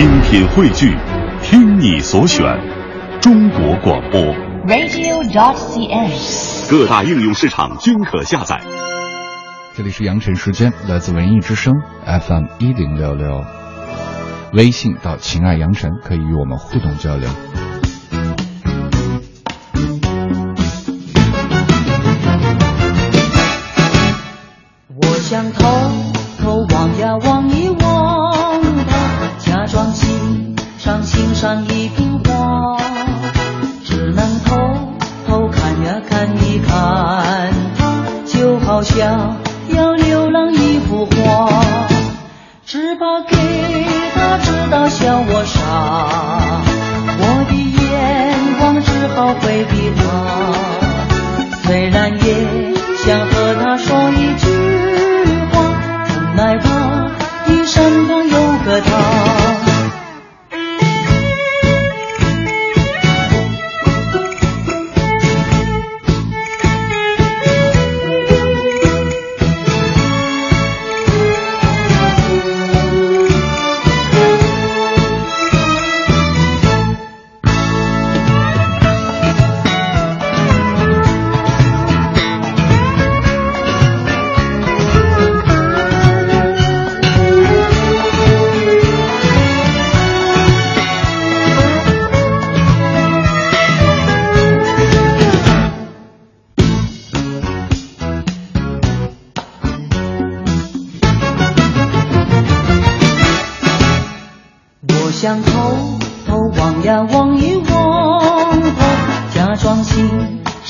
精品汇聚，听你所选，中国广播。radio.cn。各大应用市场均可下载。这里是羊城时间，来自文艺之声 FM 一零六六，微信到“情爱阳晨”可以与我们互动交流。我想偷他知道笑我傻，我的眼光只好回避他，虽然也想和他说一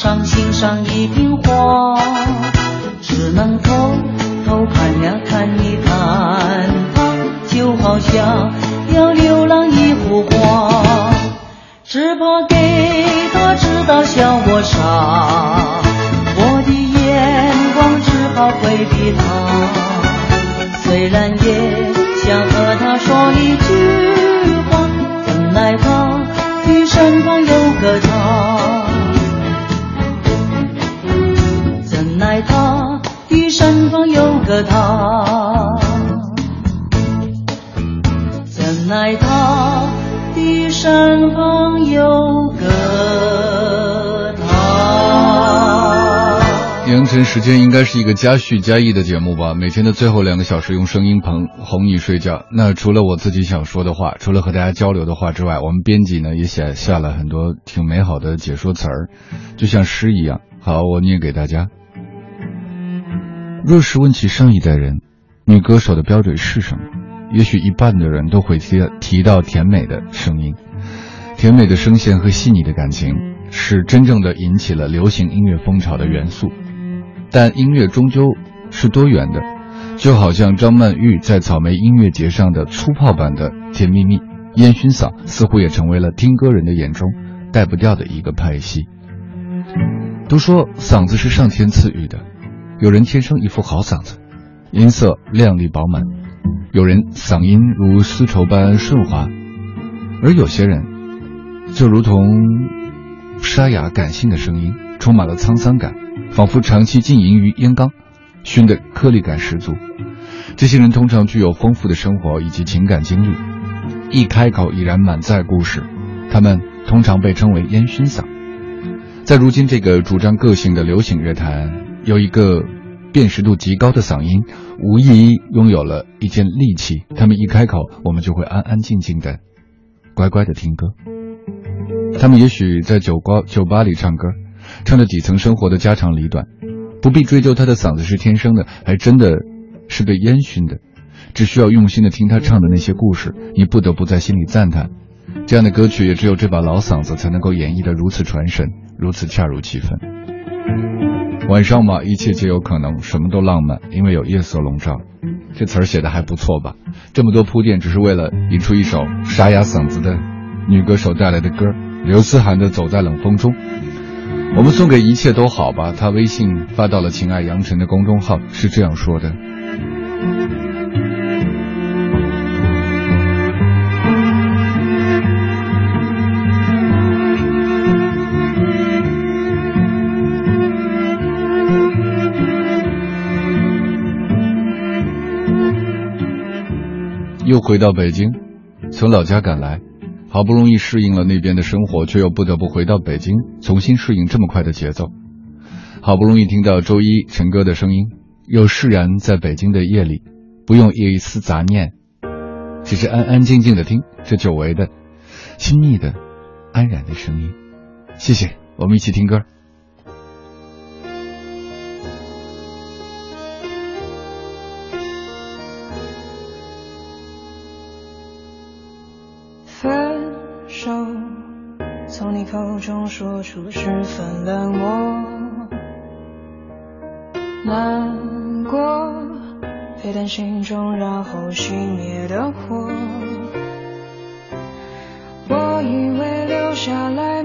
赏欣赏一瓶花，只能偷偷看呀看一看他，就好像要浏览一幅画，只怕给他知道笑我傻，我的眼光只好回避他，虽然也想和他说一句个他，怎奈他的身旁有个他。凌晨时间应该是一个加叙加意的节目吧？每天的最后两个小时用声音捧哄你睡觉。那除了我自己想说的话，除了和大家交流的话之外，我们编辑呢也写下了很多挺美好的解说词儿，就像诗一样。好，我念给大家。若是问起上一代人，女歌手的标准是什么？也许一半的人都会提提到甜美的声音，甜美的声线和细腻的感情是真正的引起了流行音乐风潮的元素。但音乐终究是多元的，就好像张曼玉在草莓音乐节上的粗泡版的《甜蜜蜜》，烟熏嗓似乎也成为了听歌人的眼中带不掉的一个派系。都说嗓子是上天赐予的，有人天生一副好嗓子，音色亮丽饱满；有人嗓音如丝绸般顺滑，而有些人就如同沙哑感性的声音，充满了沧桑感。仿佛长期浸淫于烟缸，熏得颗粒感十足。这些人通常具有丰富的生活以及情感经历，一开口已然满载故事。他们通常被称为烟熏嗓。在如今这个主张个性的流行乐坛，有一个辨识度极高的嗓音，无疑拥有了一件利器。他们一开口，我们就会安安静静的、乖乖的听歌。他们也许在酒吧酒吧里唱歌。唱着底层生活的家长里短，不必追究他的嗓子是天生的，还真的是被烟熏的，只需要用心的听他唱的那些故事，你不得不在心里赞叹，这样的歌曲也只有这把老嗓子才能够演绎的如此传神，如此恰如其分。晚上嘛，一切皆有可能，什么都浪漫，因为有夜色笼罩。这词儿写的还不错吧？这么多铺垫，只是为了引出一首沙哑嗓子的女歌手带来的歌，刘思涵的《走在冷风中》。我们送给一切都好吧。他微信发到了“情爱杨晨”的公众号，是这样说的：又回到北京，从老家赶来，好不容易适应了那边的生活，却又不得不回到北京，重新适应这么快的节奏。好不容易听到周一陈哥的声音，又释然在北京的夜里，不用一丝杂念，只是安安静静的听这久违的、亲密的、安然的声音。谢谢，我们一起听歌。从你口中说出十分冷漠，难过，沸腾心中然后熄灭的火。我以为留下来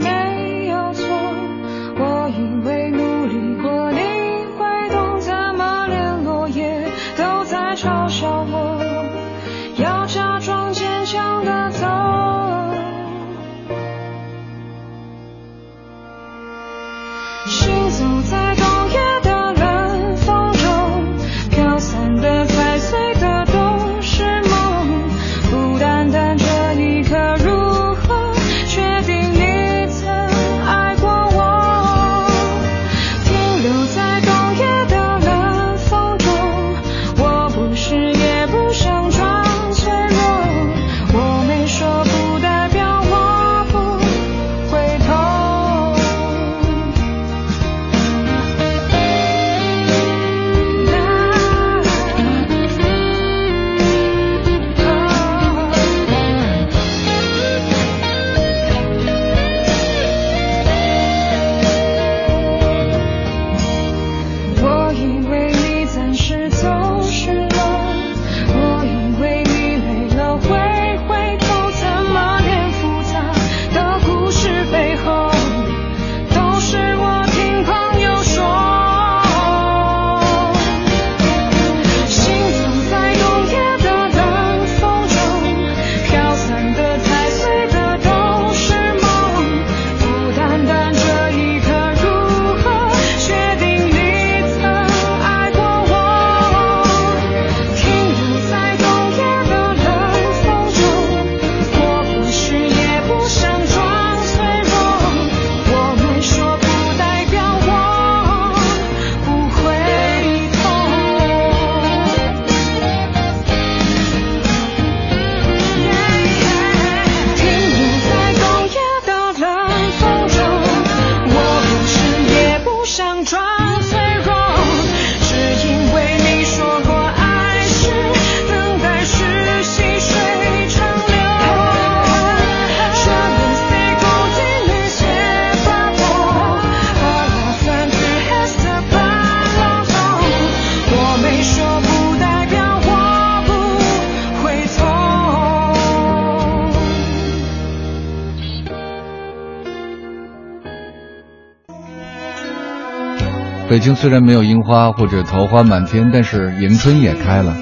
北京虽然没有樱花或者桃花满天，但是迎春也开了。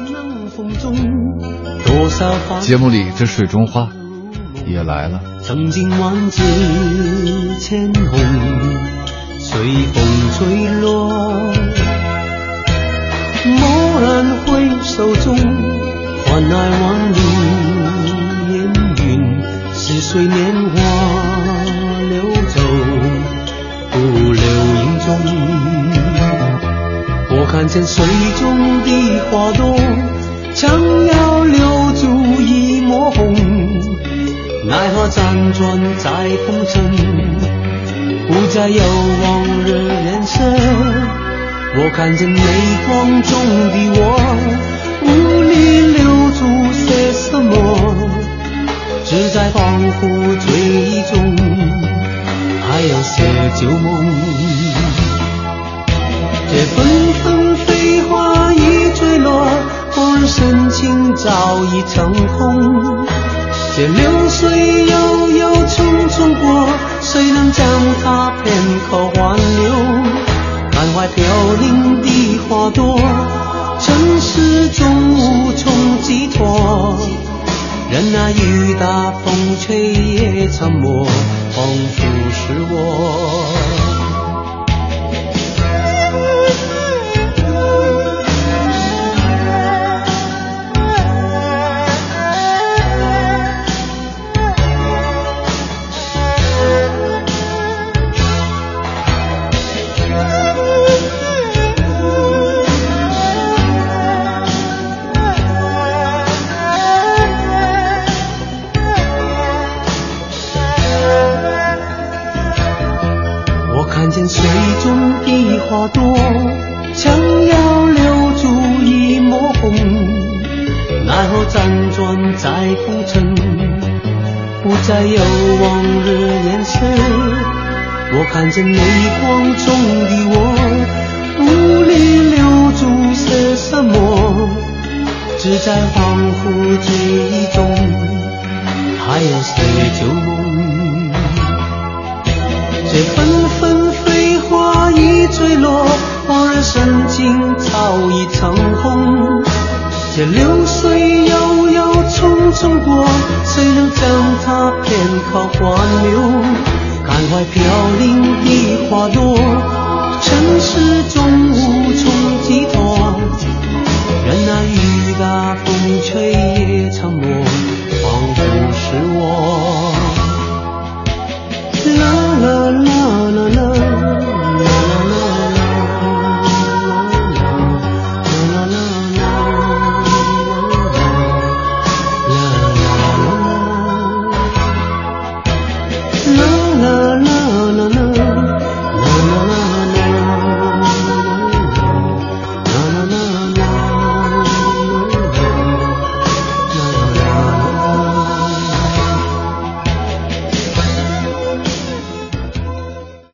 节目里这水中花也来了。曾经万紫千红，随风吹落。蓦然回首中，换来万里烟云，似水年华流走，不留影踪。看见水中的花朵，想要留住一抹红，奈何辗转在红尘，不再有往日颜色。我看见泪光中的我，无力留住些什么，只在恍惚醉意中，还有些旧梦。这份早已成空。这流水悠悠匆匆过，谁能将它片刻挽留？看怀飘零的花朵，尘世中无从寄托。任那雨打风吹也沉默，仿佛是我。花朵，想要留住一抹红，奈何辗转在浮尘，不再有往日颜色。我看着泪光中的我，无力留住些什么，只在恍惚记忆中，还有谁旧梦？这份。落，往日深情早已成空。这流水悠悠匆匆过，谁能将它片刻挽留？感怀飘零的花朵，尘世中